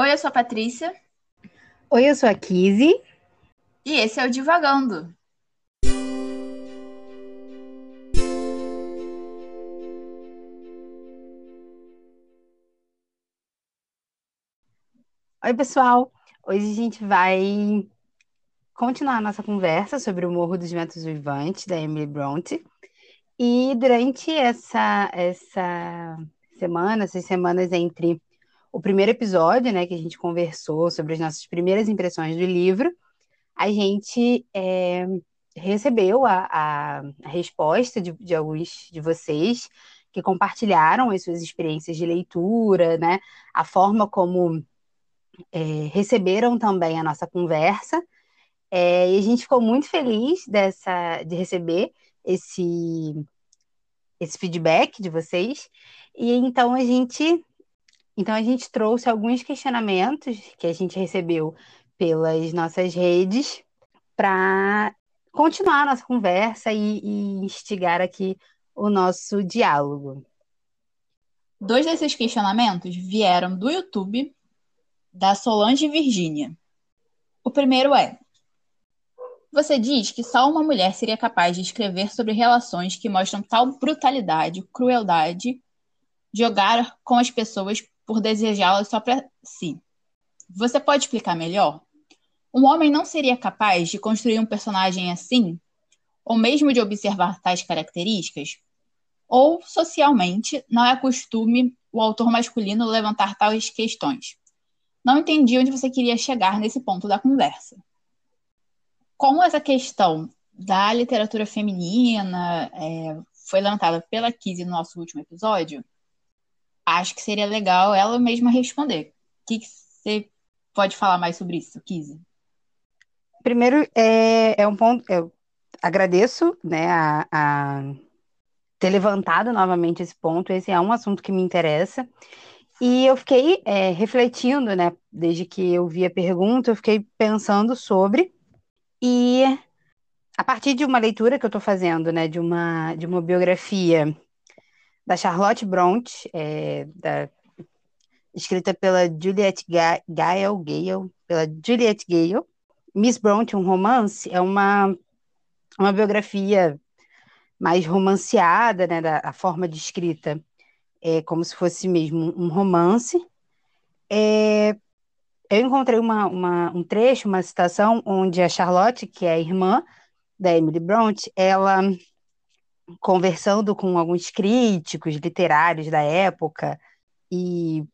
Oi, eu sou a Patrícia. Oi, eu sou a Kizzy. E esse é o Divagando. Oi, pessoal. Hoje a gente vai continuar a nossa conversa sobre o Morro dos Ventos Uivantes, da Emily Bronte. E durante essa, essa semana, essas semanas entre o primeiro episódio, né, que a gente conversou sobre as nossas primeiras impressões do livro, a gente é, recebeu a, a, resposta de, de, alguns de vocês que compartilharam as suas experiências de leitura, né, a forma como é, receberam também a nossa conversa, é, e a gente ficou muito feliz dessa, de receber esse, esse feedback de vocês, e então a gente então a gente trouxe alguns questionamentos que a gente recebeu pelas nossas redes para continuar a nossa conversa e, e instigar aqui o nosso diálogo. Dois desses questionamentos vieram do YouTube da Solange Virgínia. O primeiro é: Você diz que só uma mulher seria capaz de escrever sobre relações que mostram tal brutalidade, crueldade, jogar com as pessoas por desejá-las só para si. Você pode explicar melhor? Um homem não seria capaz de construir um personagem assim? Ou mesmo de observar tais características? Ou, socialmente, não é costume o autor masculino levantar tais questões? Não entendi onde você queria chegar nesse ponto da conversa. Como essa questão da literatura feminina é, foi levantada pela Kizzy no nosso último episódio, acho que seria legal ela mesma responder. O que, você pode falar mais sobre isso, Kizzy? Primeiro, é, é um ponto. Eu agradeço né, a, a ter levantado novamente esse ponto. Esse é um assunto que me interessa. E eu fiquei é, refletindo, né, desde que eu vi a pergunta, eu fiquei pensando sobre. E a partir de uma leitura que eu estou fazendo, né, de uma, de uma biografia da Charlotte Bronte, é, da, escrita pela Juliette Gale, Gale, pela Juliette Gale. Miss Bronte, um romance, é uma, uma biografia mais romanceada, né, da a forma de escrita é como se fosse mesmo um romance. É, eu encontrei uma, uma, um trecho, uma citação, onde a Charlotte, que é a irmã da Emily Bronte, ela conversando com alguns críticos literários da época e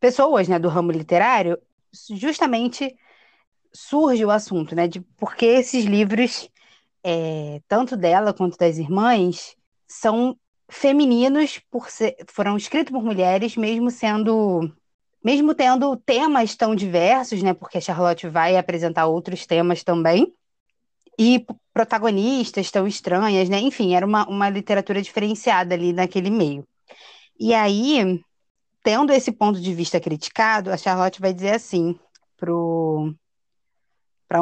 pessoas né, do ramo literário, justamente surge o assunto né, de por que esses livros, é, tanto dela quanto das irmãs, são femininos por ser, foram escritos por mulheres, mesmo sendo mesmo tendo temas tão diversos, né? Porque a Charlotte vai apresentar outros temas também e protagonistas tão estranhas, né? Enfim, era uma, uma literatura diferenciada ali naquele meio. E aí, tendo esse ponto de vista criticado, a Charlotte vai dizer assim para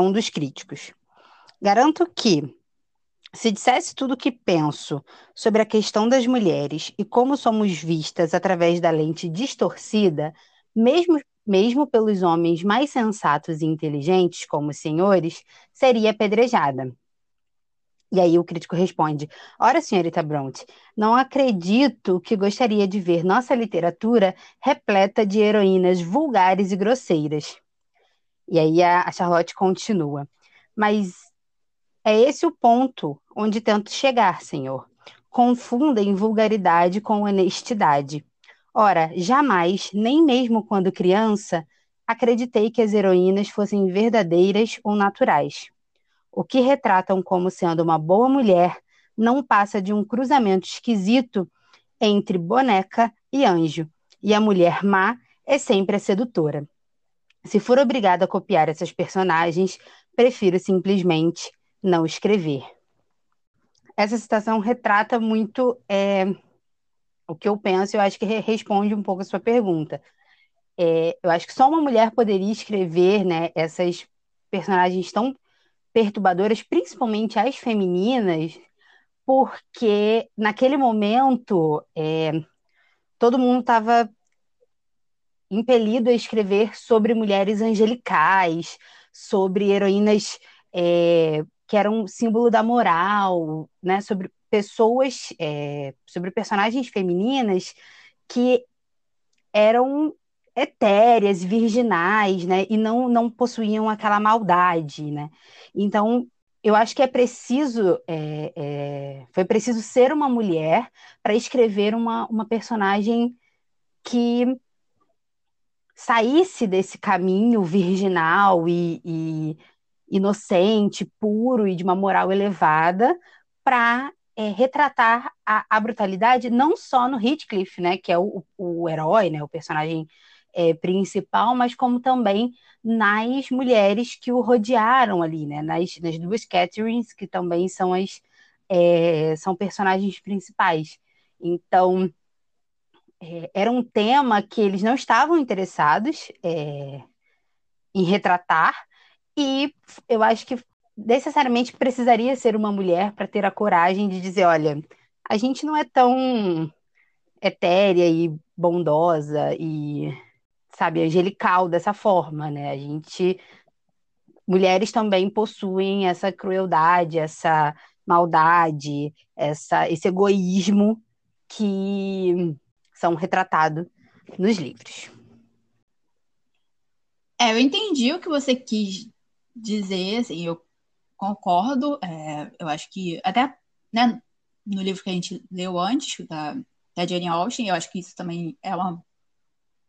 um dos críticos: Garanto que, se dissesse tudo o que penso sobre a questão das mulheres e como somos vistas através da lente distorcida, mesmo mesmo pelos homens mais sensatos e inteligentes, como os senhores, seria apedrejada. E aí o crítico responde: Ora, senhorita Bronte, não acredito que gostaria de ver nossa literatura repleta de heroínas vulgares e grosseiras. E aí a Charlotte continua: Mas é esse o ponto onde tento chegar, senhor. Confundem vulgaridade com honestidade. Ora, jamais, nem mesmo quando criança, acreditei que as heroínas fossem verdadeiras ou naturais. O que retratam como sendo uma boa mulher não passa de um cruzamento esquisito entre boneca e anjo, e a mulher má é sempre a sedutora. Se for obrigada a copiar essas personagens, prefiro simplesmente não escrever. Essa citação retrata muito é, o que eu penso, eu acho que responde um pouco a sua pergunta. É, eu acho que só uma mulher poderia escrever né, essas personagens tão perturbadoras, principalmente as femininas, porque naquele momento é, todo mundo estava impelido a escrever sobre mulheres angelicais, sobre heroínas é, que eram símbolo da moral, né? Sobre pessoas, é, sobre personagens femininas que eram etéreas, virginais, né? E não, não possuíam aquela maldade, né? Então, eu acho que é preciso, é, é, foi preciso ser uma mulher para escrever uma, uma personagem que saísse desse caminho virginal e, e inocente, puro e de uma moral elevada para é, retratar a, a, brutalidade não só no Heathcliff, né, que é o, o herói, né, o personagem é, principal, mas como também nas mulheres que o rodearam ali, né, nas, nas duas Catherines, que também são as é, são personagens principais. Então, é, era um tema que eles não estavam interessados é, em retratar, e eu acho que necessariamente precisaria ser uma mulher para ter a coragem de dizer: olha, a gente não é tão etérea e bondosa e, sabe, angelical dessa forma, né? A gente. Mulheres também possuem essa crueldade, essa maldade, essa, esse egoísmo que são retratados nos livros. É, eu entendi o que você quis dizer, assim, eu concordo, é, eu acho que até né, no livro que a gente leu antes, da, da Jane Austen, eu acho que isso também é uma,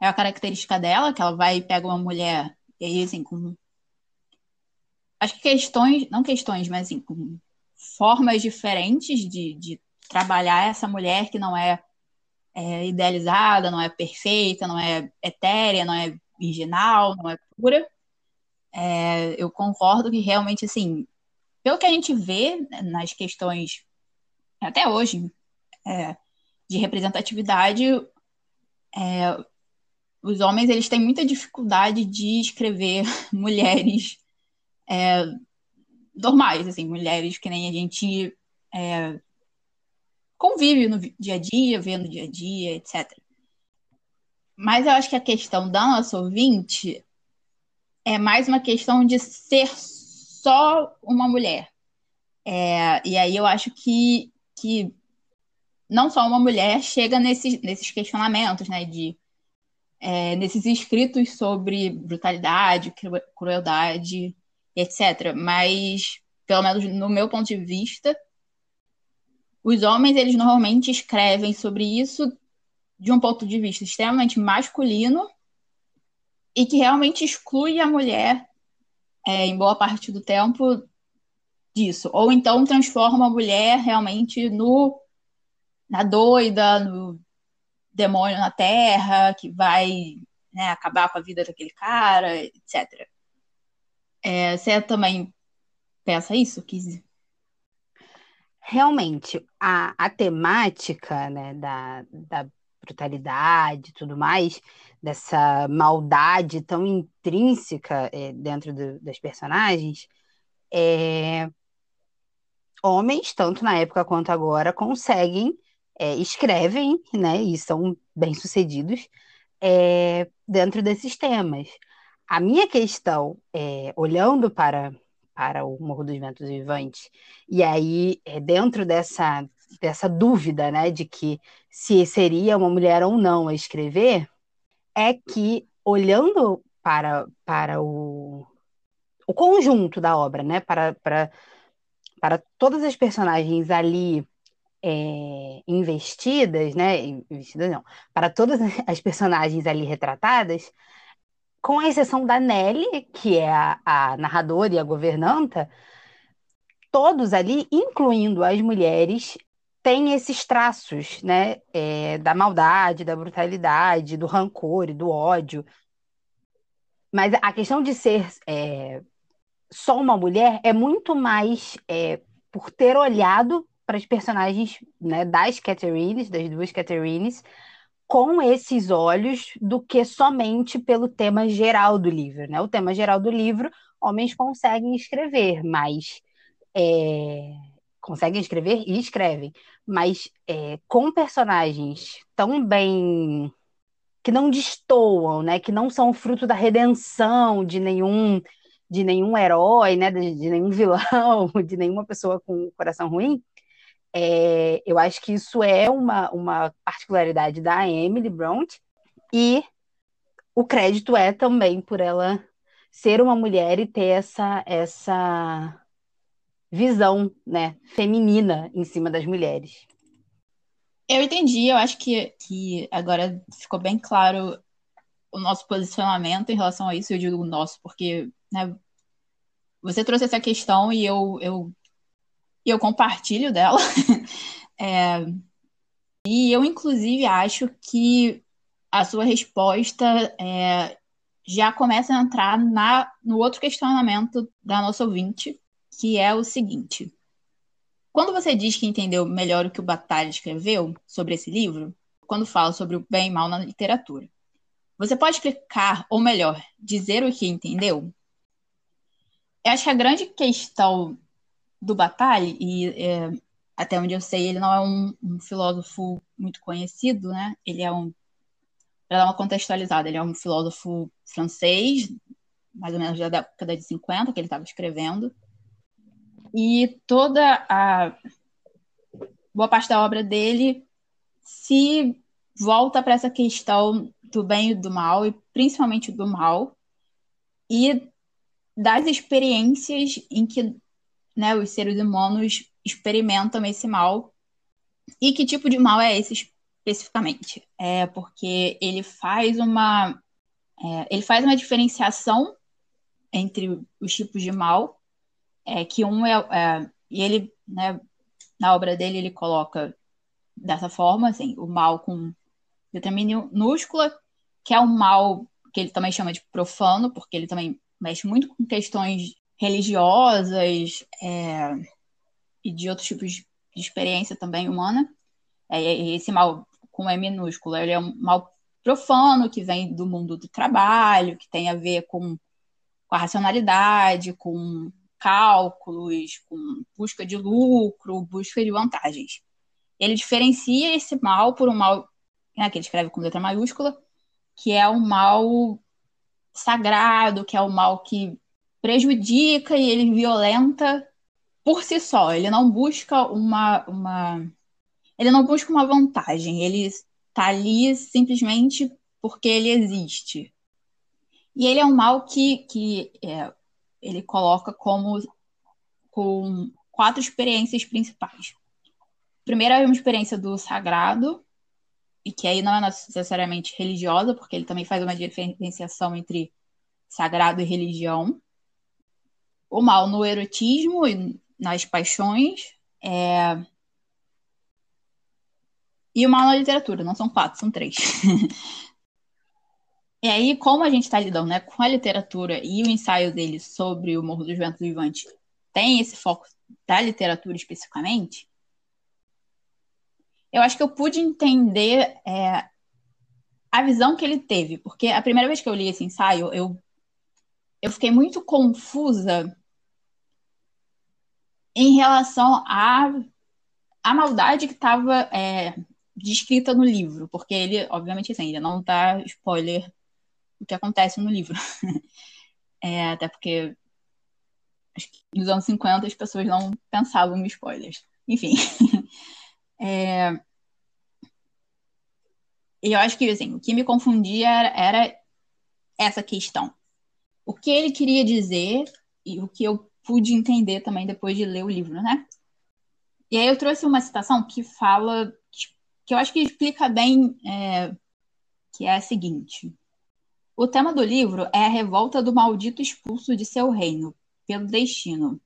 é uma característica dela, que ela vai e pega uma mulher, e aí, assim, com. Acho que questões, não questões, mas assim, com formas diferentes de, de trabalhar essa mulher que não é, é idealizada, não é perfeita, não é etérea, não é virginal, não é pura. É, eu concordo que realmente, assim, pelo que a gente vê nas questões, até hoje, é, de representatividade, é, os homens eles têm muita dificuldade de escrever mulheres é, normais, assim, mulheres que nem a gente é, convive no dia a dia, vê no dia a dia, etc. Mas eu acho que a questão da nossa ouvinte é mais uma questão de ser só uma mulher. É, e aí eu acho que, que não só uma mulher chega nesses, nesses questionamentos, né, de, é, nesses escritos sobre brutalidade, crueldade, etc. Mas, pelo menos no meu ponto de vista, os homens, eles normalmente escrevem sobre isso de um ponto de vista extremamente masculino e que realmente exclui a mulher é, em boa parte do tempo disso. Ou então transforma a mulher realmente no na doida, no demônio na terra, que vai né, acabar com a vida daquele cara, etc. É, você também pensa isso, Kizzy? Realmente, a, a temática né, da, da brutalidade e tudo mais, dessa maldade tão intrínseca é, dentro do, das personagens, é, homens, tanto na época quanto agora, conseguem, é, escrevem, né, e são bem-sucedidos é, dentro desses temas. A minha questão, é, olhando para, para o Morro dos Ventos Vivantes, e aí, dentro dessa dessa dúvida, né, de que se seria uma mulher ou não a escrever, é que olhando para, para o, o conjunto da obra, né, para, para, para todas as personagens ali é, investidas, né, investidas não, para todas as personagens ali retratadas, com a exceção da Nelly, que é a, a narradora e a governanta, todos ali, incluindo as mulheres, tem esses traços, né, é, da maldade, da brutalidade, do rancor e do ódio. Mas a questão de ser é, só uma mulher é muito mais é, por ter olhado para os personagens né, das Catherines, das duas Catherines, com esses olhos do que somente pelo tema geral do livro. Né? O tema geral do livro, homens conseguem escrever, mas é, conseguem escrever e escrevem, mas é, com personagens tão bem que não destoam, né? Que não são fruto da redenção de nenhum de nenhum herói, né? De, de nenhum vilão, de nenhuma pessoa com coração ruim. É, eu acho que isso é uma, uma particularidade da Emily Bront e o crédito é também por ela ser uma mulher e ter essa essa visão, né, feminina em cima das mulheres. Eu entendi, eu acho que, que agora ficou bem claro o nosso posicionamento em relação a isso, eu digo nosso, porque né, você trouxe essa questão e eu, eu, eu compartilho dela. é, e eu, inclusive, acho que a sua resposta é, já começa a entrar na, no outro questionamento da nossa ouvinte, que é o seguinte. Quando você diz que entendeu melhor o que o Batalha escreveu sobre esse livro, quando fala sobre o bem e mal na literatura, você pode explicar, ou melhor, dizer o que entendeu? Eu acho que a grande questão do Batalha, e é, até onde eu sei, ele não é um, um, filósofo muito conhecido, né? Ele é um. Para dar uma contextualizada, ele é um filósofo francês, mais ou menos da década de 50, que ele estava escrevendo. E toda a boa parte da obra dele se volta para essa questão do bem e do mal, e principalmente do mal, e das experiências em que né, os seres humanos experimentam esse mal. E que tipo de mal é esse especificamente? É porque ele faz uma é, ele faz uma diferenciação entre os tipos de mal é que um é, é e ele, né, na obra dele ele coloca dessa forma, assim, o mal com letra minúscula, que é um mal que ele também chama de profano, porque ele também mexe muito com questões religiosas é, e de outros tipos de experiência também humana. É, esse mal com E minúsculo, ele é um mal profano que vem do mundo do trabalho, que tem a ver com, com a racionalidade, com cálculos, com busca de lucro, busca de vantagens. Ele diferencia esse mal por um mal, né, que ele escreve com letra maiúscula, que é o mal sagrado, que é o mal que prejudica e ele violenta por si só. Ele não busca uma, uma ele não busca uma vantagem. Ele está ali simplesmente porque ele existe. E ele é um mal que, que é, ele coloca como com quatro experiências principais. Primeiro é uma experiência do sagrado, e que aí não é necessariamente religiosa, porque ele também faz uma diferenciação entre sagrado e religião. O mal no erotismo e nas paixões. É... E o mal na literatura, não são quatro, são três. E aí, como a gente está lidando né, com a literatura e o ensaio dele sobre o Morro dos Ventos Vivantes tem esse foco da literatura especificamente, eu acho que eu pude entender é, a visão que ele teve, porque a primeira vez que eu li esse ensaio, eu, eu fiquei muito confusa em relação à, à maldade que estava é, descrita no livro, porque ele, obviamente, assim, ele não dá spoiler o que acontece no livro. é, até porque nos anos 50 as pessoas não pensavam em spoilers. Enfim. é, eu acho que assim, o que me confundia era, era essa questão. O que ele queria dizer e o que eu pude entender também depois de ler o livro, né? E aí eu trouxe uma citação que fala, que eu acho que explica bem, é, que é a seguinte. O tema do livro é a revolta do maldito expulso de seu reino, pelo destino,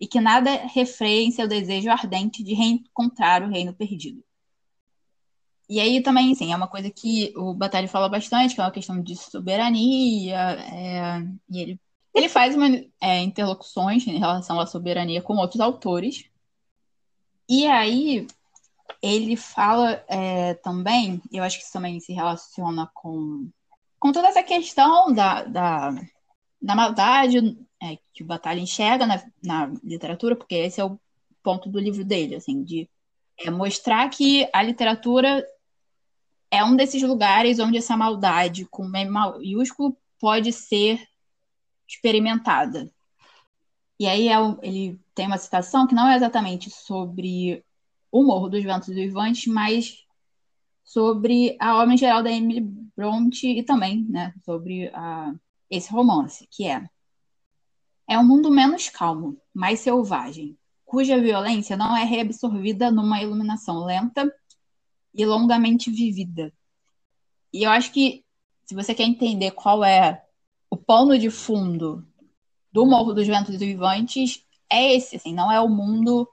e que nada refreia em seu desejo ardente de reencontrar o reino perdido. E aí também, assim, é uma coisa que o Batalha fala bastante, que é uma questão de soberania, é, e ele, ele faz uma, é, interlocuções em relação à soberania com outros autores. E aí ele fala é, também, eu acho que isso também se relaciona com com toda essa questão da, da, da maldade é, que o Batalha enxerga na, na literatura, porque esse é o ponto do livro dele, assim, de é, mostrar que a literatura é um desses lugares onde essa maldade com M maiúsculo pode ser experimentada. E aí é, ele tem uma citação que não é exatamente sobre o Morro dos Ventos Vivantes, mas sobre a obra em geral da Emily Bronte e também né, sobre a, esse romance, que é é um mundo menos calmo, mais selvagem, cuja violência não é reabsorvida numa iluminação lenta e longamente vivida. E eu acho que se você quer entender qual é o pano de fundo do Morro dos Ventos Vivantes, é esse, assim, não é o mundo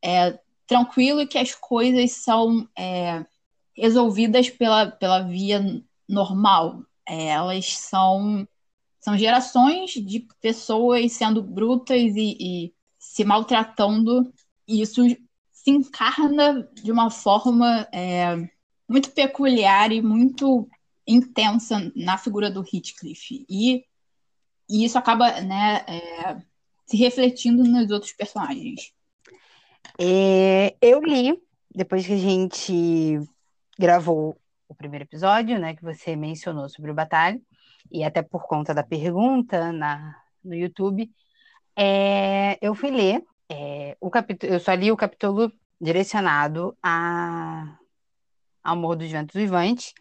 é, tranquilo e que as coisas são é, resolvidas pela, pela via normal. É, elas são, são gerações de pessoas sendo brutas e, e se maltratando, e isso se encarna de uma forma é, muito peculiar e muito intensa na figura do Heathcliff. E, e isso acaba né, é, se refletindo nos outros personagens. É, eu li, depois que a gente gravou o primeiro episódio, né, que você mencionou sobre o Batalha, e até por conta da pergunta na, no YouTube, é, eu fui ler é, o capítulo, eu só li o capítulo direcionado a, ao dos Ventos Vivantes.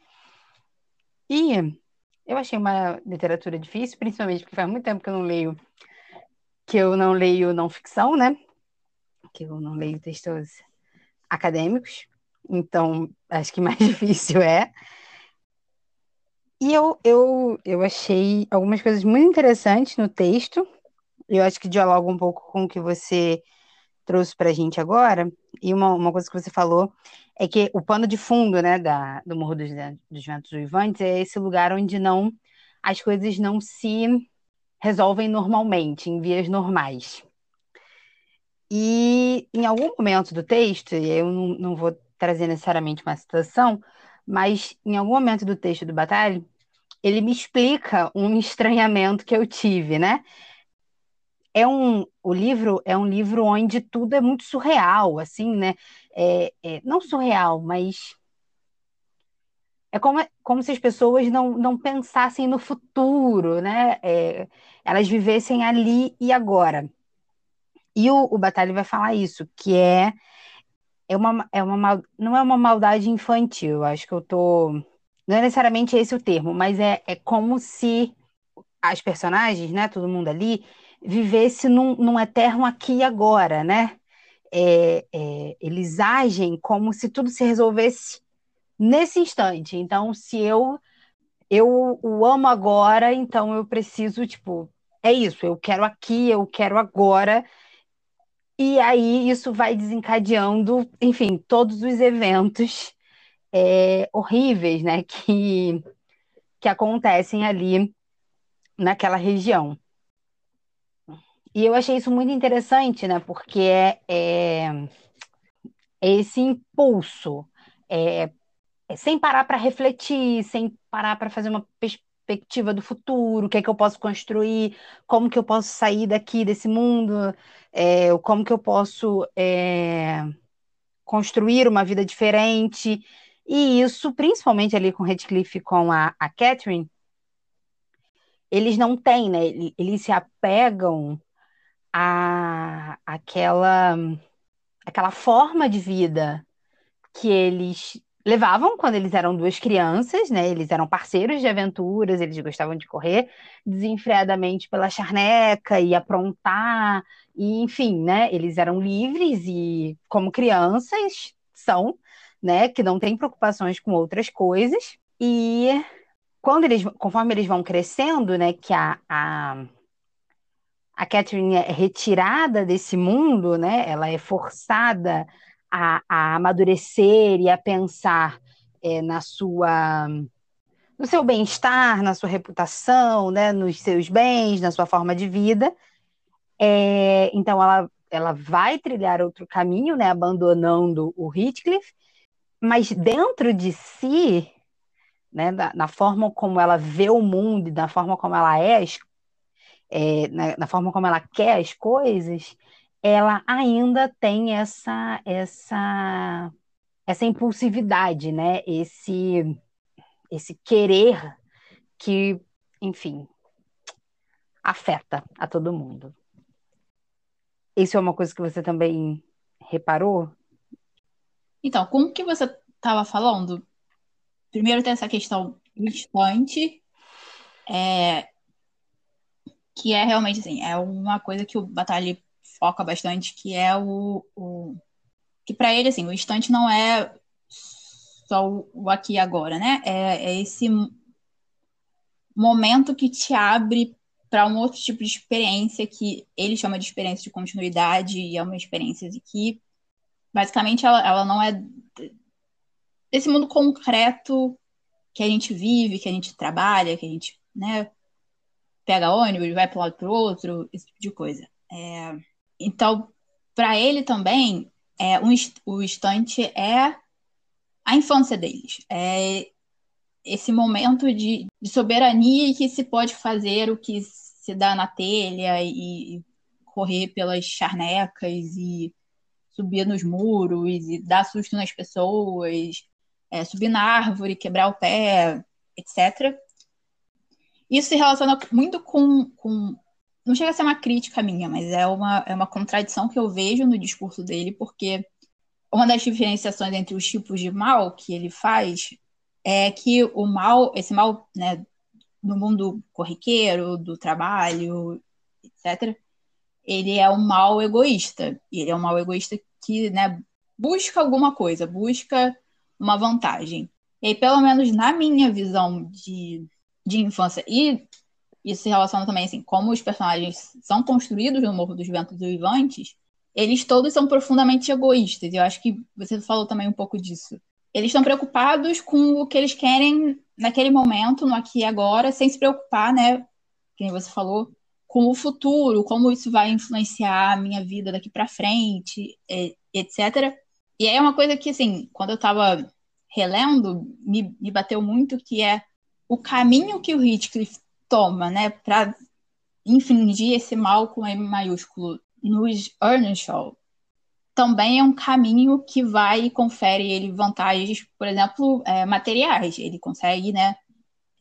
E eu achei uma literatura difícil, principalmente porque faz muito tempo que eu não leio que eu não leio não ficção, né? Que eu não leio textos acadêmicos. Então, acho que mais difícil é. E eu, eu, eu achei algumas coisas muito interessantes no texto, eu acho que dialoga um pouco com o que você trouxe para a gente agora. E uma, uma coisa que você falou é que o pano de fundo né, da, do Morro dos, dos Ventos Uivantes é esse lugar onde não as coisas não se resolvem normalmente, em vias normais. E em algum momento do texto, e eu não, não vou trazer necessariamente uma citação, mas em algum momento do texto do Batalha, ele me explica um estranhamento que eu tive, né? é um, o livro é um livro onde tudo é muito surreal, assim, né? É, é, não surreal, mas é como, como se as pessoas não, não pensassem no futuro, né? É, elas vivessem ali e agora. E o, o Batalha vai falar isso, que é, é, uma, é uma não é uma maldade infantil, acho que eu tô. Não é necessariamente esse o termo, mas é, é como se as personagens, né? Todo mundo ali vivesse num, num eterno aqui e agora, né? É, é, eles agem como se tudo se resolvesse nesse instante. Então, se eu eu o amo agora, então eu preciso, tipo, é isso, eu quero aqui, eu quero agora. E aí isso vai desencadeando, enfim, todos os eventos é, horríveis, né, que, que acontecem ali naquela região. E eu achei isso muito interessante, né? Porque é, é, é esse impulso, é, é sem parar para refletir, sem parar para fazer uma perspectiva do futuro, o que é que eu posso construir, como que eu posso sair daqui desse mundo, é, como que eu posso é, construir uma vida diferente. E isso, principalmente ali com Redcliffe e com a, a Catherine, eles não têm, né? Eles se apegam a aquela aquela forma de vida que eles levavam quando eles eram duas crianças, né? Eles eram parceiros de aventuras, eles gostavam de correr desenfreadamente pela charneca e aprontar, e enfim, né? Eles eram livres e como crianças são, né? Que não têm preocupações com outras coisas. E quando eles, conforme eles vão crescendo, né? Que a, a a Catherine é retirada desse mundo, né? Ela é forçada a, a amadurecer e a pensar é, na sua no seu bem-estar, na sua reputação, né? Nos seus bens, na sua forma de vida. É, então ela ela vai trilhar outro caminho, né? Abandonando o Heathcliff, mas dentro de si, né? Na, na forma como ela vê o mundo na forma como ela é, é, na, na, forma como ela quer as coisas, ela ainda tem essa, essa essa impulsividade, né? Esse esse querer que, enfim, afeta a todo mundo. Isso é uma coisa que você também reparou? Então, como que você estava falando, primeiro tem essa questão instante, é, que é realmente assim, é uma coisa que o Batalha foca bastante, que é o, o que para ele assim, o instante não é só o, aqui e agora, né? É, é esse momento que te abre para um outro tipo de experiência que ele chama de experiência de continuidade e é uma experiência de que basicamente ela, ela não é desse mundo concreto que a gente vive, que a gente trabalha, que a gente, né, pega ônibus, vai para um lado para o outro, esse tipo de coisa. É, então, para ele também, é, um, o instante é a infância deles. É esse momento de, de soberania que se pode fazer o que se dá na telha e, e correr pelas charnecas e subir nos muros e dar susto nas pessoas, é, subir na árvore, quebrar o pé, etc. Isso se relaciona muito com, com. Não chega a ser uma crítica minha, mas é uma, é uma contradição que eu vejo no discurso dele, porque uma das diferenciações entre os tipos de mal que ele faz é que o mal, esse mal, né, no mundo corriqueiro, do trabalho, etc., ele é um mal egoísta. E ele é um mal egoísta que né, busca alguma coisa, busca uma vantagem. E aí, pelo menos na minha visão de, de infância, e isso se relaciona também assim, como os personagens são construídos no Morro dos Ventos Uivantes, eles todos são profundamente egoístas. Eu acho que você falou também um pouco disso. Eles estão preocupados com o que eles querem naquele momento, no aqui e agora, sem se preocupar, né? Como você falou, com o futuro, como isso vai influenciar a minha vida daqui para frente, etc. E aí é uma coisa que, assim, quando eu estava relendo, me, me bateu muito, que é o caminho que o Heathcliff toma, né, para infringir esse mal com M maiúsculo nos Earnshaw, também é um caminho que vai e confere ele vantagens, por exemplo, é, materiais. Ele consegue, né,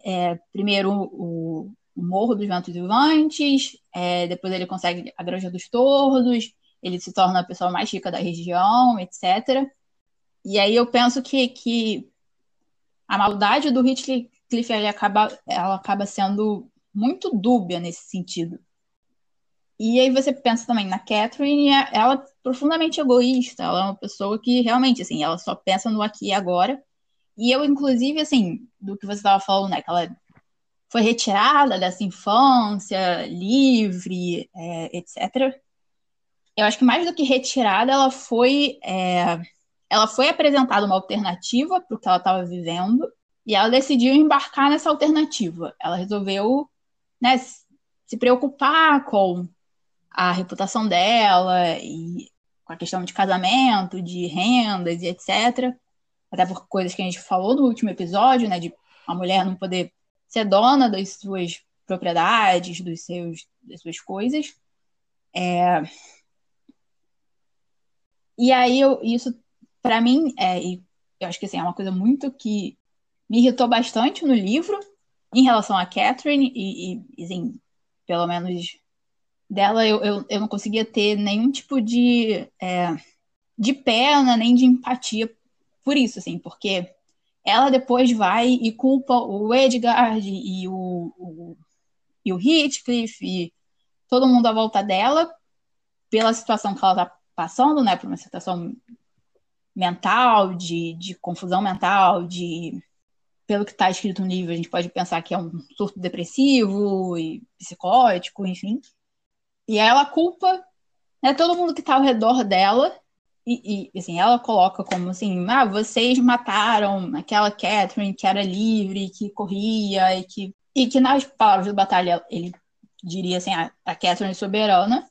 é, primeiro o, o Morro dos Ventos Vivantes, é, depois ele consegue a Granja dos Tordos, ele se torna a pessoa mais rica da região, etc. E aí eu penso que, que a maldade do Heathcliff ele acaba, ela acaba sendo muito dúbia nesse sentido. E aí você pensa também na Catherine, ela é profundamente egoísta, ela é uma pessoa que realmente, assim, ela só pensa no aqui e agora. E eu, inclusive, assim, do que você estava falando, né, que ela foi retirada dessa infância livre, é, etc. Eu acho que mais do que retirada, ela foi, é, ela foi apresentada uma alternativa para o que ela estava vivendo e ela decidiu embarcar nessa alternativa. Ela resolveu né, se preocupar com a reputação dela e com a questão de casamento, de rendas e etc. Até por coisas que a gente falou no último episódio, né, de a mulher não poder ser dona das suas propriedades, dos seus, das suas coisas. É... E aí, eu, isso, para mim, é, eu acho que assim, é uma coisa muito que me irritou bastante no livro, em relação a Catherine, e, e assim, pelo menos dela, eu, eu, eu não conseguia ter nenhum tipo de, é, de pena, nem de empatia por isso, assim, porque ela depois vai e culpa o Edgar e o, o, e o Heathcliff e todo mundo à volta dela pela situação que ela está passando, né, por uma situação mental, de, de confusão mental, de pelo que está escrito no livro, a gente pode pensar que é um surto depressivo e psicótico, enfim. E ela culpa né, todo mundo que está ao redor dela e, e, assim, ela coloca como assim, ah, vocês mataram aquela Catherine que era livre, que corria e que e que nas palavras do batalha ele diria assim, a, a Catherine soberana.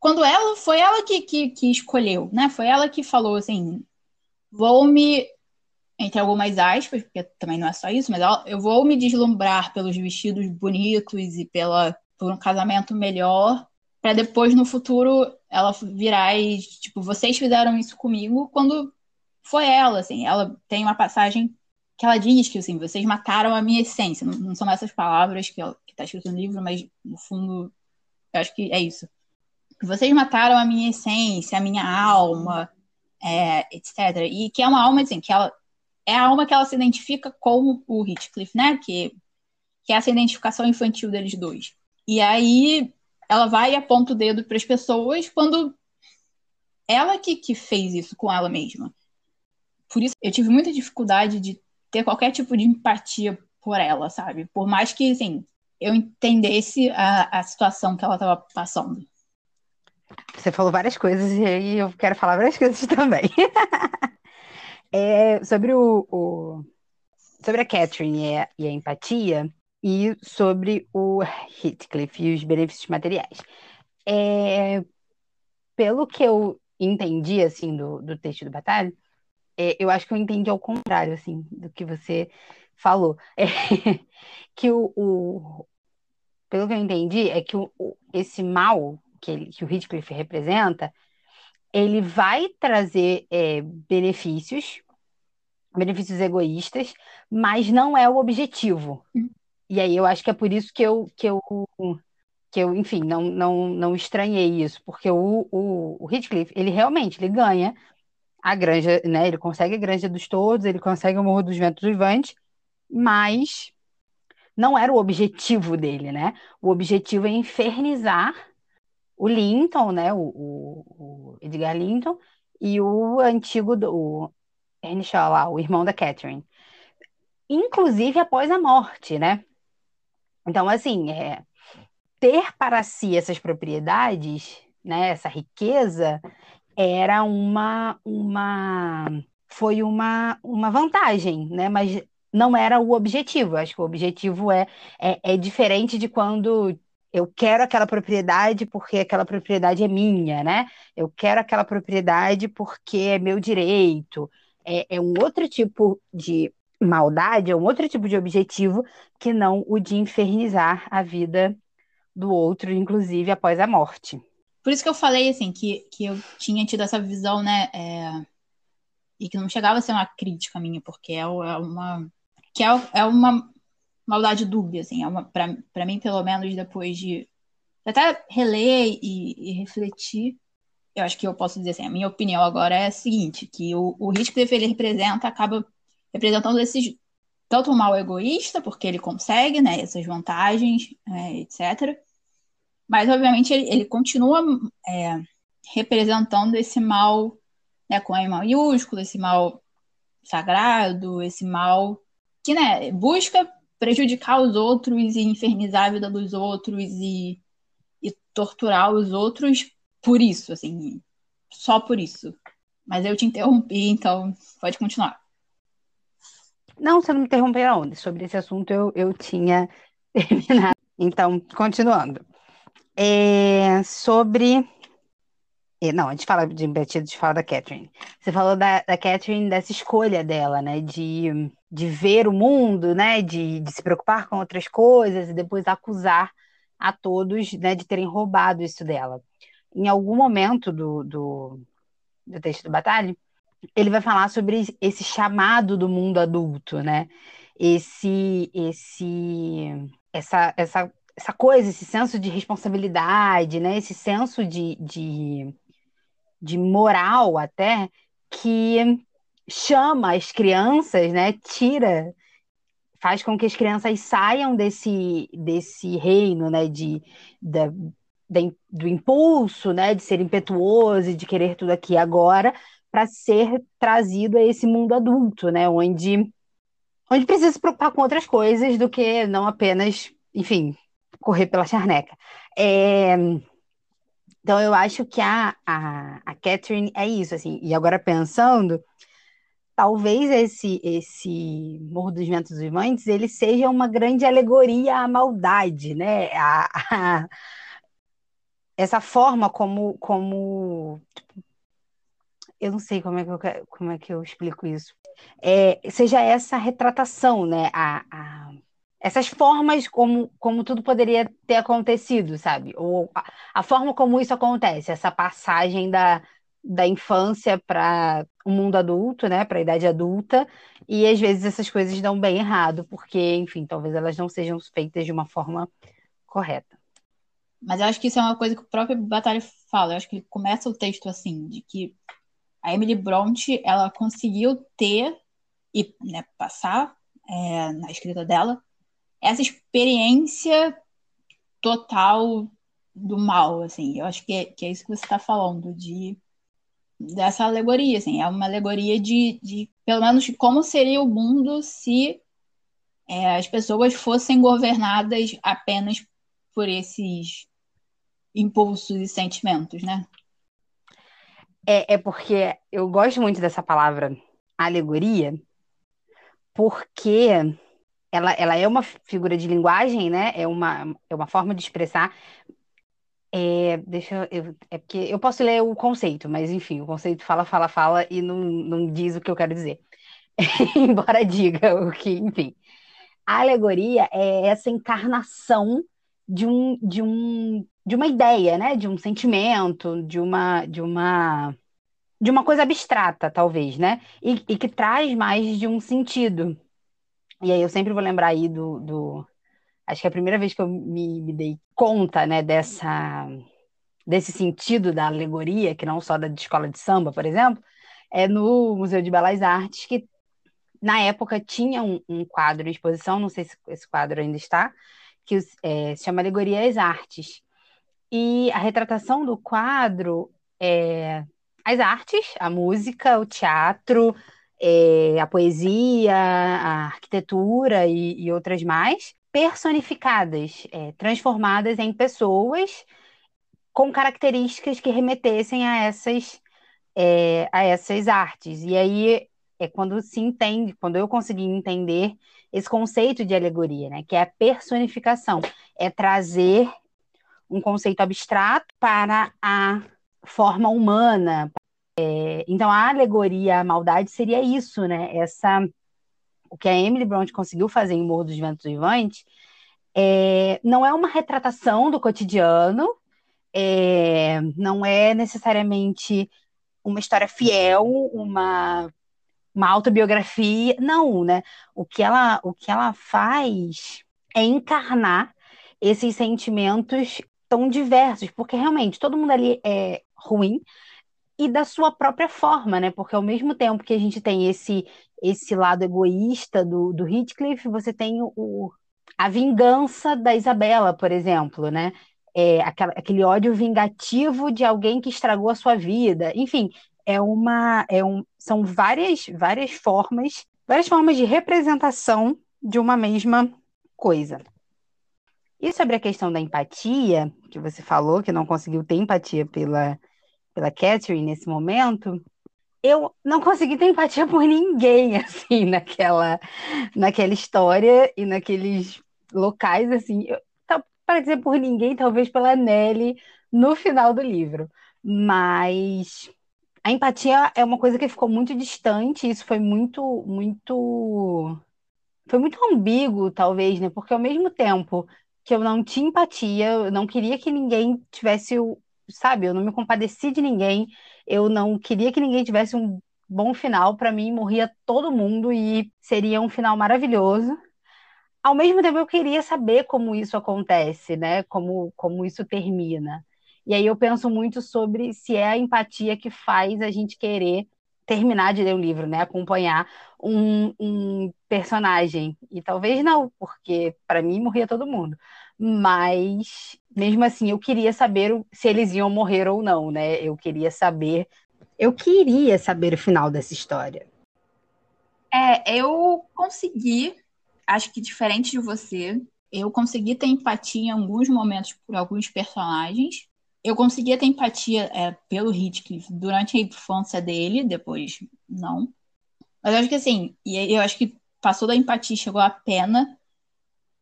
Quando ela foi ela que, que, que escolheu, né? Foi ela que falou assim, vou me entre algumas aspas, porque também não é só isso, mas eu vou me deslumbrar pelos vestidos bonitos e pela por um casamento melhor para depois no futuro ela virar e tipo vocês fizeram isso comigo quando foi ela, assim, ela tem uma passagem que ela diz que, assim, vocês mataram a minha essência, não, não são essas palavras que, ela, que tá escrito no livro, mas, no fundo, eu acho que é isso. Vocês mataram a minha essência, a minha alma, é, etc. E que é uma alma, assim, que ela é a alma que ela se identifica com o Heathcliff, né? Que, que é essa identificação infantil deles dois. E aí ela vai e aponta o dedo para as pessoas quando ela que, que fez isso com ela mesma. Por isso eu tive muita dificuldade de ter qualquer tipo de empatia por ela, sabe? Por mais que, assim, eu entendesse a, a situação que ela estava passando. Você falou várias coisas e eu quero falar várias coisas também. É, sobre o, o, sobre a Catherine e a, e a, empatia e sobre o Heathcliff e os benefícios materiais. É, pelo que eu entendi assim do, do texto do Batalha, é, eu acho que eu entendi ao contrário assim do que você falou. É, que o, o, pelo que eu entendi é que o, esse mal que, ele, que o Heathcliff representa, ele vai trazer é, benefícios, benefícios egoístas, mas não é o objetivo. Uhum. E aí eu acho que é por isso que eu, que eu, que eu enfim, não, não, não estranhei isso, porque o, o, o Heathcliff, ele realmente ele ganha a granja, né? Ele consegue a granja dos todos, ele consegue o Morro dos Ventos Vivantes, mas não era o objetivo dele, né? O objetivo é infernizar o Linton, né, o, o, o Edgar Linton, e o antigo, o Earnshaw lá, o irmão da Catherine. Inclusive após a morte, né? Então, assim, é, ter para si essas propriedades, né, essa riqueza, era uma, uma foi uma, uma vantagem, né? Mas não era o objetivo. Acho que o objetivo é, é, é diferente de quando eu quero aquela propriedade porque aquela propriedade é minha, né? Eu quero aquela propriedade porque é meu direito. É, é um outro tipo de maldade, é um outro tipo de objetivo que não o de infernizar a vida do outro, inclusive após a morte. Por isso que eu falei, assim, que, que eu tinha tido essa visão, né? É... E que não chegava a ser uma crítica minha, porque é, é uma. Que é, é uma maldade dúbia, assim, é uma, para mim, pelo menos, depois de até reler e, e, refletir, eu acho que eu posso dizer assim, a minha opinião agora é a seguinte, que o, o Heathcliff, ele representa, acaba representando esses, tanto o mal egoísta, porque ele consegue, né, essas vantagens, é, etc., mas, obviamente, ele, ele continua é, representando esse mal né, com M maiúsculo, esse mal sagrado, esse mal que né, busca prejudicar os outros e infernizar a vida dos outros e, e torturar os outros por isso, assim, só por isso. Mas eu te interrompi, então pode continuar. Não, você não me interrompeu aonde? Sobre esse assunto eu, eu tinha terminado. Então, continuando. É, sobre. É, não, a gente fala de empatia, a gente fala da Catherine. Você falou da, da Catherine, dessa escolha dela, né? De de ver o mundo, né, de, de se preocupar com outras coisas e depois acusar a todos né, de terem roubado isso dela. Em algum momento do, do, do texto do Batalha, ele vai falar sobre esse chamado do mundo adulto, né? Esse, esse, essa, essa, essa coisa, esse senso de responsabilidade, né? Esse senso de, de, de moral até que chama as crianças, né? Tira, faz com que as crianças saiam desse, desse reino, né? De, do impulso, né? De ser impetuoso e de querer tudo aqui agora, para ser trazido a esse mundo adulto, né? Onde, onde precisa se preocupar com outras coisas do que não apenas, enfim, correr pela charneca. É, então eu acho que a, a, a Catherine é isso, assim, e agora pensando, talvez esse esse Morro dos Ventos Vivantes ele seja uma grande alegoria à maldade, né? A, a, essa forma como como eu não sei como é que eu, como é que eu explico isso. É, seja essa retratação, né? A, a, essas formas como, como tudo poderia ter acontecido, sabe? Ou a, a forma como isso acontece, essa passagem da, da infância para o mundo adulto, né, para a idade adulta, e às vezes essas coisas dão bem errado, porque, enfim, talvez elas não sejam feitas de uma forma correta. Mas eu acho que isso é uma coisa que o próprio Batalha fala. Eu acho que ele começa o texto assim, de que a Emily Bronte, ela conseguiu ter e né, passar é, na escrita dela essa experiência total do mal, assim. Eu acho que é, que é isso que você está falando, de dessa alegoria, assim. É uma alegoria de, de pelo menos, como seria o mundo se é, as pessoas fossem governadas apenas por esses impulsos e sentimentos, né? É, é porque eu gosto muito dessa palavra alegoria, porque ela, ela é uma figura de linguagem, né? É uma, é uma forma de expressar. É, deixa eu, é porque eu posso ler o conceito, mas enfim, o conceito fala, fala, fala e não, não diz o que eu quero dizer. Embora diga o que, enfim. A alegoria é essa encarnação de um, de um, de uma ideia, né? De um sentimento, de uma, de uma, de uma coisa abstrata, talvez, né? E, e que traz mais de um sentido. E aí eu sempre vou lembrar aí do, do... acho que é a primeira vez que eu me, me dei conta, né, dessa, desse sentido da alegoria, que não só da de escola de samba, por exemplo, é no Museu de Belas Artes, que na época tinha um, um quadro em exposição, não sei se esse quadro ainda está, que é, se chama Alegoria às Artes. E a retratação do quadro é as artes, a música, o teatro, é, a poesia, a arquitetura e, e outras mais, personificadas, é, transformadas em pessoas com características que remetessem a essas, é, a essas artes. E aí é quando se entende, quando eu consegui entender esse conceito de alegoria, né, que é a personificação, é trazer um conceito abstrato para a forma humana, é, então, a alegoria à maldade seria isso, né? Essa, o que a Emily Bronte conseguiu fazer em Morro dos Ventos Vivantes é, não é uma retratação do cotidiano, é, não é necessariamente uma história fiel, uma, uma autobiografia, não, né? O que ela, o que ela faz é encarnar esses sentimentos tão diversos, porque realmente todo mundo ali é ruim, e da sua própria forma, né? Porque ao mesmo tempo que a gente tem esse esse lado egoísta do, do Heathcliff, você tem o, a vingança da Isabela, por exemplo, né? É, aquela, aquele ódio vingativo de alguém que estragou a sua vida. Enfim, é uma é um, são várias várias formas, várias formas de representação de uma mesma coisa. E sobre a questão da empatia, que você falou que não conseguiu ter empatia pela pela Catherine nesse momento, eu não consegui ter empatia por ninguém, assim, naquela, naquela história e naqueles locais, assim. Para dizer por ninguém, talvez pela Nelly no final do livro. Mas a empatia é uma coisa que ficou muito distante, isso foi muito, muito. Foi muito ambíguo, talvez, né? Porque ao mesmo tempo que eu não tinha empatia, eu não queria que ninguém tivesse sabe, eu não me compadeci de ninguém, eu não queria que ninguém tivesse um bom final, para mim morria todo mundo e seria um final maravilhoso. Ao mesmo tempo eu queria saber como isso acontece, né? Como como isso termina. E aí eu penso muito sobre se é a empatia que faz a gente querer terminar de ler o livro, né? Acompanhar um, um personagem. E talvez não, porque para mim morria todo mundo. Mas mesmo assim, eu queria saber se eles iam morrer ou não, né? Eu queria saber. Eu queria saber o final dessa história. É, eu consegui, acho que diferente de você, eu consegui ter empatia em alguns momentos por alguns personagens. Eu conseguia ter empatia é, pelo Heathcliff durante a infância dele, depois não. Mas eu acho que assim, e eu acho que passou da empatia, chegou à pena,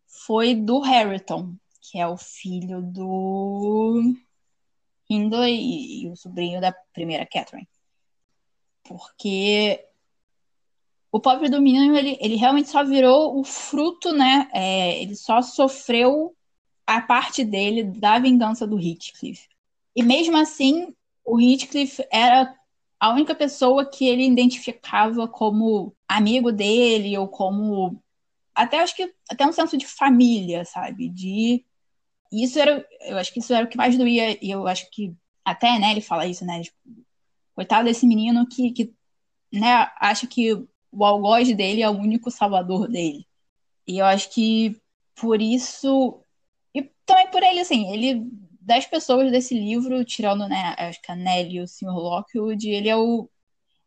foi do Harrington, que é o filho do Hindley e, o sobrinho da primeira Catherine. Porque o pobre do menino, ele, ele realmente só virou o fruto, né? É, ele só sofreu a parte dele da vingança do Heathcliff. E mesmo assim, o Heathcliff era a única pessoa que ele identificava como amigo dele ou como até acho que até um senso de família, sabe? De isso era, eu acho que isso era o que mais doía e eu acho que até, né, ele fala isso, né? Tipo, coitado desse menino que, que né, acha que o algoz dele é o único salvador dele. E eu acho que por isso e também por ele assim, ele das pessoas desse livro, tirando, né, acho que a Nelly e o Sr. Lockwood, ele é o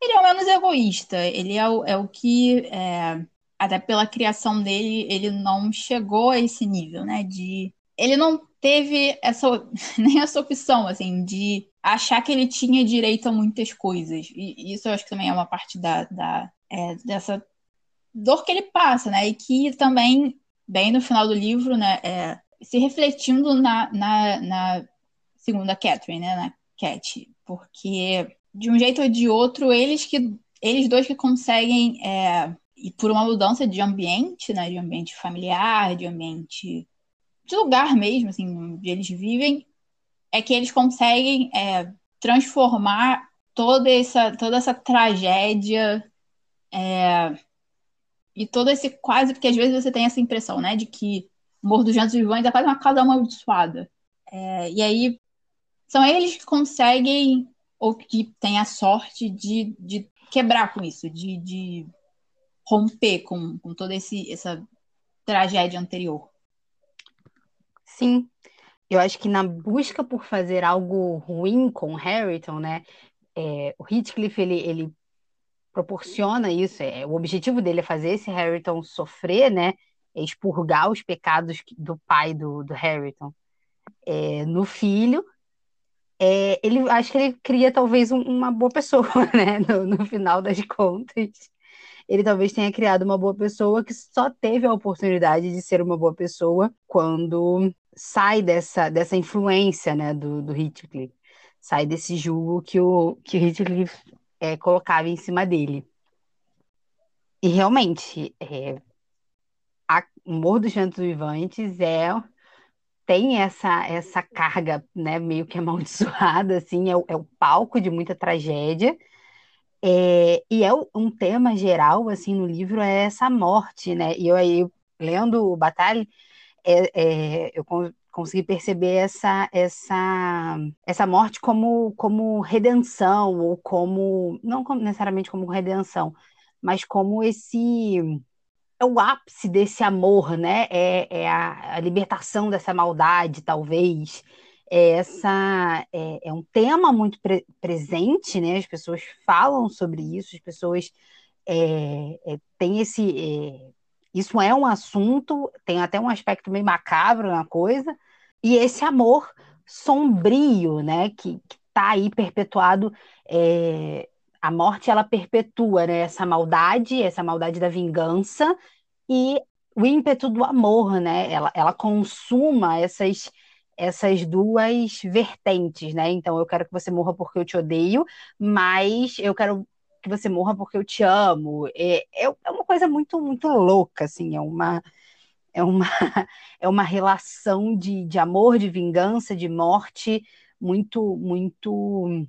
ele é o menos egoísta, ele é o, é o que é, até pela criação dele, ele não chegou a esse nível, né, de ele não teve essa nem essa opção assim de achar que ele tinha direito a muitas coisas e isso eu acho que também é uma parte da, da é, dessa dor que ele passa né e que também bem no final do livro né é, se refletindo na, na, na, segunda Catherine né na Cat porque de um jeito ou de outro eles que eles dois que conseguem é, e por uma mudança de ambiente né de ambiente familiar de ambiente de lugar mesmo, assim, onde eles vivem, é que eles conseguem é, transformar toda essa, toda essa tragédia é, e todo esse quase, porque às vezes você tem essa impressão, né, de que Morro dos Ventos Vivões é quase uma casa amaldiçoada. É, e aí são eles que conseguem, ou que têm a sorte de, de quebrar com isso, de, de romper com, com toda esse, essa tragédia anterior. Sim, eu acho que na busca por fazer algo ruim com Harrington, né, é, o Heathcliff ele, ele proporciona isso. É, o objetivo dele é fazer esse Harrington sofrer, né, expurgar os pecados do pai do, do Harrington é, no filho. É, ele acho que ele cria talvez um, uma boa pessoa, né, no, no final das contas ele talvez tenha criado uma boa pessoa que só teve a oportunidade de ser uma boa pessoa quando sai dessa, dessa influência né, do, do sai desse julgo que o, que o é, colocava em cima dele. E realmente, é, o Morro dos Ventos Vivantes é tem essa essa carga né, meio que amaldiçoada, assim, é, é o palco de muita tragédia, é, e é um tema geral, assim, no livro, é essa morte, né? E eu aí, lendo o Batalha, é, é, eu consegui perceber essa, essa, essa morte como, como redenção, ou como, não necessariamente como redenção, mas como esse, é o ápice desse amor, né? É, é a, a libertação dessa maldade, talvez, é essa é, é um tema muito pre presente, né? As pessoas falam sobre isso, as pessoas é, é, têm esse. É, isso é um assunto, tem até um aspecto meio macabro na coisa, e esse amor sombrio, né? Que está aí perpetuado. É, a morte ela perpetua né, essa maldade, essa maldade da vingança e o ímpeto do amor, né? Ela, ela consuma essas essas duas vertentes, né? Então, eu quero que você morra porque eu te odeio, mas eu quero que você morra porque eu te amo. É, é, é uma coisa muito, muito louca, assim, é uma, é uma, é uma relação de, de amor, de vingança, de morte, muito, muito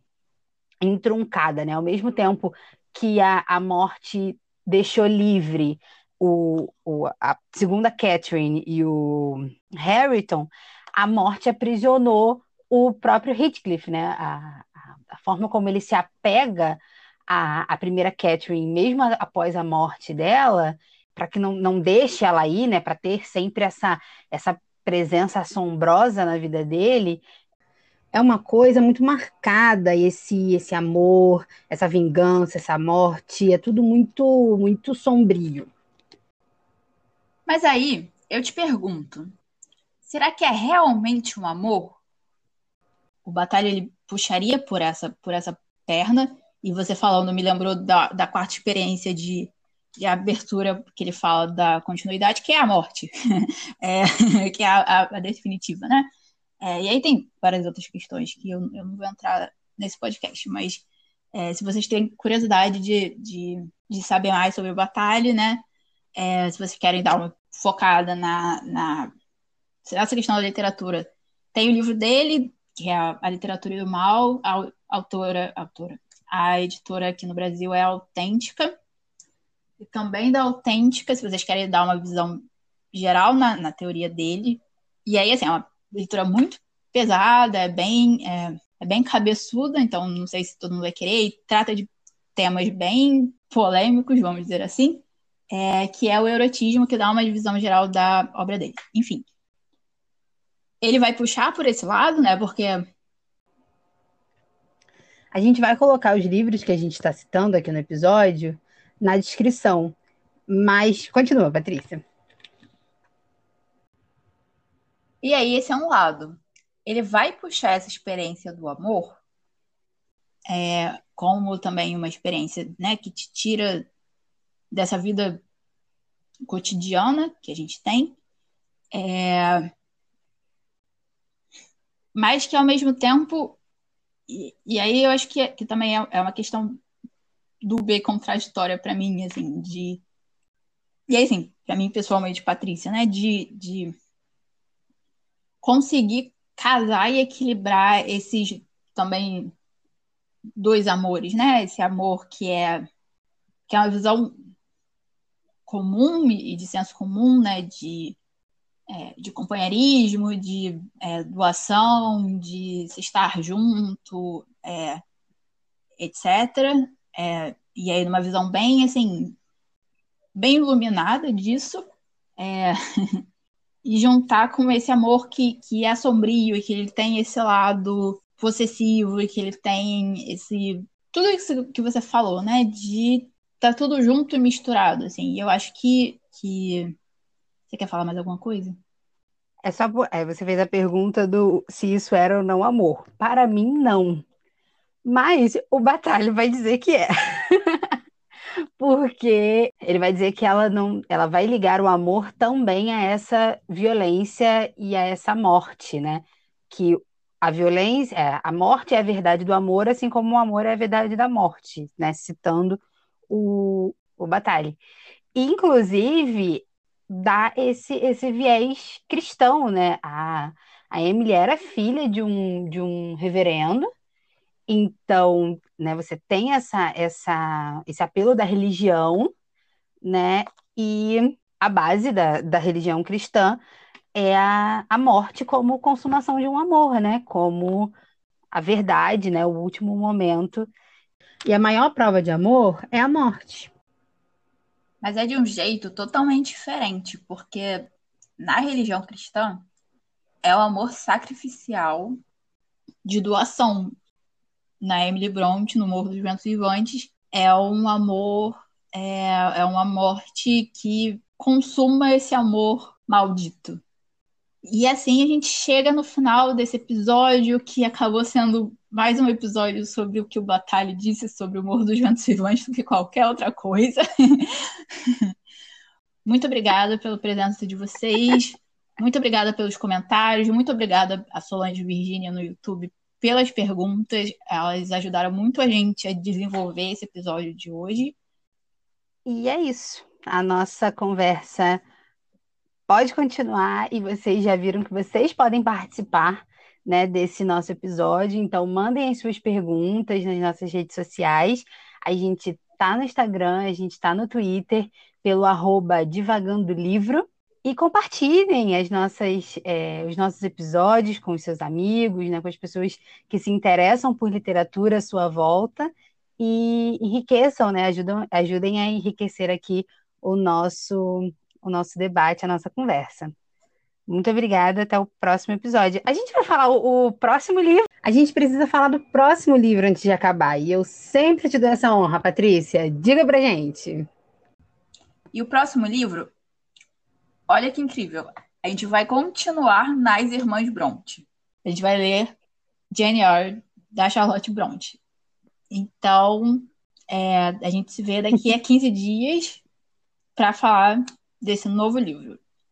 entroncada, né? Ao mesmo tempo que a, a morte deixou livre o, o, a segunda Catherine e o Harrington, a morte aprisionou o próprio Heathcliff, né? A, a, a forma como ele se apega à, à primeira Catherine, mesmo após a morte dela, para que não, não deixe ela ir, né? Para ter sempre essa, essa presença assombrosa na vida dele, é uma coisa muito marcada esse esse amor, essa vingança, essa morte, é tudo muito muito sombrio. Mas aí eu te pergunto, será que é realmente um amor? O Batalha ele puxaria por essa por essa perna e você falando me lembrou da, da quarta experiência de, de abertura que ele fala da continuidade, que é a morte, é, que é a, a, a definitiva, né? É, e aí tem várias outras questões que eu, eu não vou entrar nesse podcast, mas é, se vocês têm curiosidade de, de, de, saber mais sobre o Batalha, né? É, se vocês querem dar uma focada na, na essa questão da literatura. Tem o livro dele, que é a, a Literatura do Mal, ao, autora, autora, a editora aqui no Brasil é Autêntica. E também da Autêntica, se vocês querem dar uma visão geral na, na teoria dele. E aí, assim, é uma leitura muito pesada, é bem, é, é bem cabeçuda, então não sei se todo mundo vai querer, e trata de temas bem polêmicos, vamos dizer assim, é, que é o erotismo, que dá uma divisão geral da obra dele. Enfim. Ele vai puxar por esse lado, né? Porque. A gente vai colocar os livros que a gente está citando aqui no episódio na descrição. Mas continua, Patrícia. E aí, esse é um lado. Ele vai puxar essa experiência do amor é, como também uma experiência né, que te tira dessa vida cotidiana que a gente tem, é, mas que ao mesmo tempo, e, e aí eu acho que, que também é, é uma questão do B contraditória para mim, assim, de. E aí, assim, para mim pessoalmente, Patrícia, né, de, de conseguir casar e equilibrar esses também dois amores, né? Esse amor que é que é uma visão comum e de senso comum, né? De, é, de companheirismo, de é, doação, de se estar junto, é, etc. É, e aí numa visão bem assim bem iluminada disso. É, e juntar com esse amor que, que é sombrio e que ele tem esse lado possessivo e que ele tem esse. Tudo isso que você falou, né? De tá tudo junto e misturado, assim. E eu acho que, que. Você quer falar mais alguma coisa? É só. É, você fez a pergunta do se isso era ou não amor. Para mim, não. Mas o Batalha vai dizer que é. Porque ele vai dizer que ela não, ela vai ligar o amor também a essa violência e a essa morte, né? Que a violência, é, a morte é a verdade do amor, assim como o amor é a verdade da morte, né? Citando o, o Batalha. Inclusive, dá esse, esse viés cristão, né? A, a Emily era filha de um, de um reverendo, então, né, você tem essa, essa, esse apelo da religião, né? E a base da, da religião cristã é a, a morte como consumação de um amor, né? Como a verdade, né? O último momento. E a maior prova de amor é a morte. Mas é de um jeito totalmente diferente, porque na religião cristã é o amor sacrificial de doação. Na Emily Bronte, no Morro dos Ventos Vivantes, é um amor, é, é uma morte que consuma esse amor maldito. E assim a gente chega no final desse episódio, que acabou sendo mais um episódio sobre o que o Batalha disse sobre o Morro dos Ventos Vivantes do que qualquer outra coisa. muito obrigada pela presença de vocês. Muito obrigada pelos comentários. Muito obrigada a Solange Virgínia no YouTube pelas perguntas. Elas ajudaram muito a gente a desenvolver esse episódio de hoje. E é isso. A nossa conversa pode continuar e vocês já viram que vocês podem participar né, desse nosso episódio. Então, mandem as suas perguntas nas nossas redes sociais. A gente tá no Instagram, a gente tá no Twitter, pelo arroba Divagando Livro. E compartilhem as nossas, é, os nossos episódios com os seus amigos, né, com as pessoas que se interessam por literatura à sua volta. E enriqueçam, né, ajudam, ajudem a enriquecer aqui o nosso o nosso debate, a nossa conversa. Muito obrigada, até o próximo episódio. A gente vai falar o, o, próximo livro. A gente precisa falar do próximo livro antes de acabar. E eu sempre te dou essa honra, Patrícia. Diga pra gente. E o próximo livro, olha que incrível. A gente vai continuar nas Irmãs Bronte. A gente vai ler Jane Eyre, da Charlotte Bronte. Então, é, a gente se vê daqui a 15 dias para falar desse novo livro.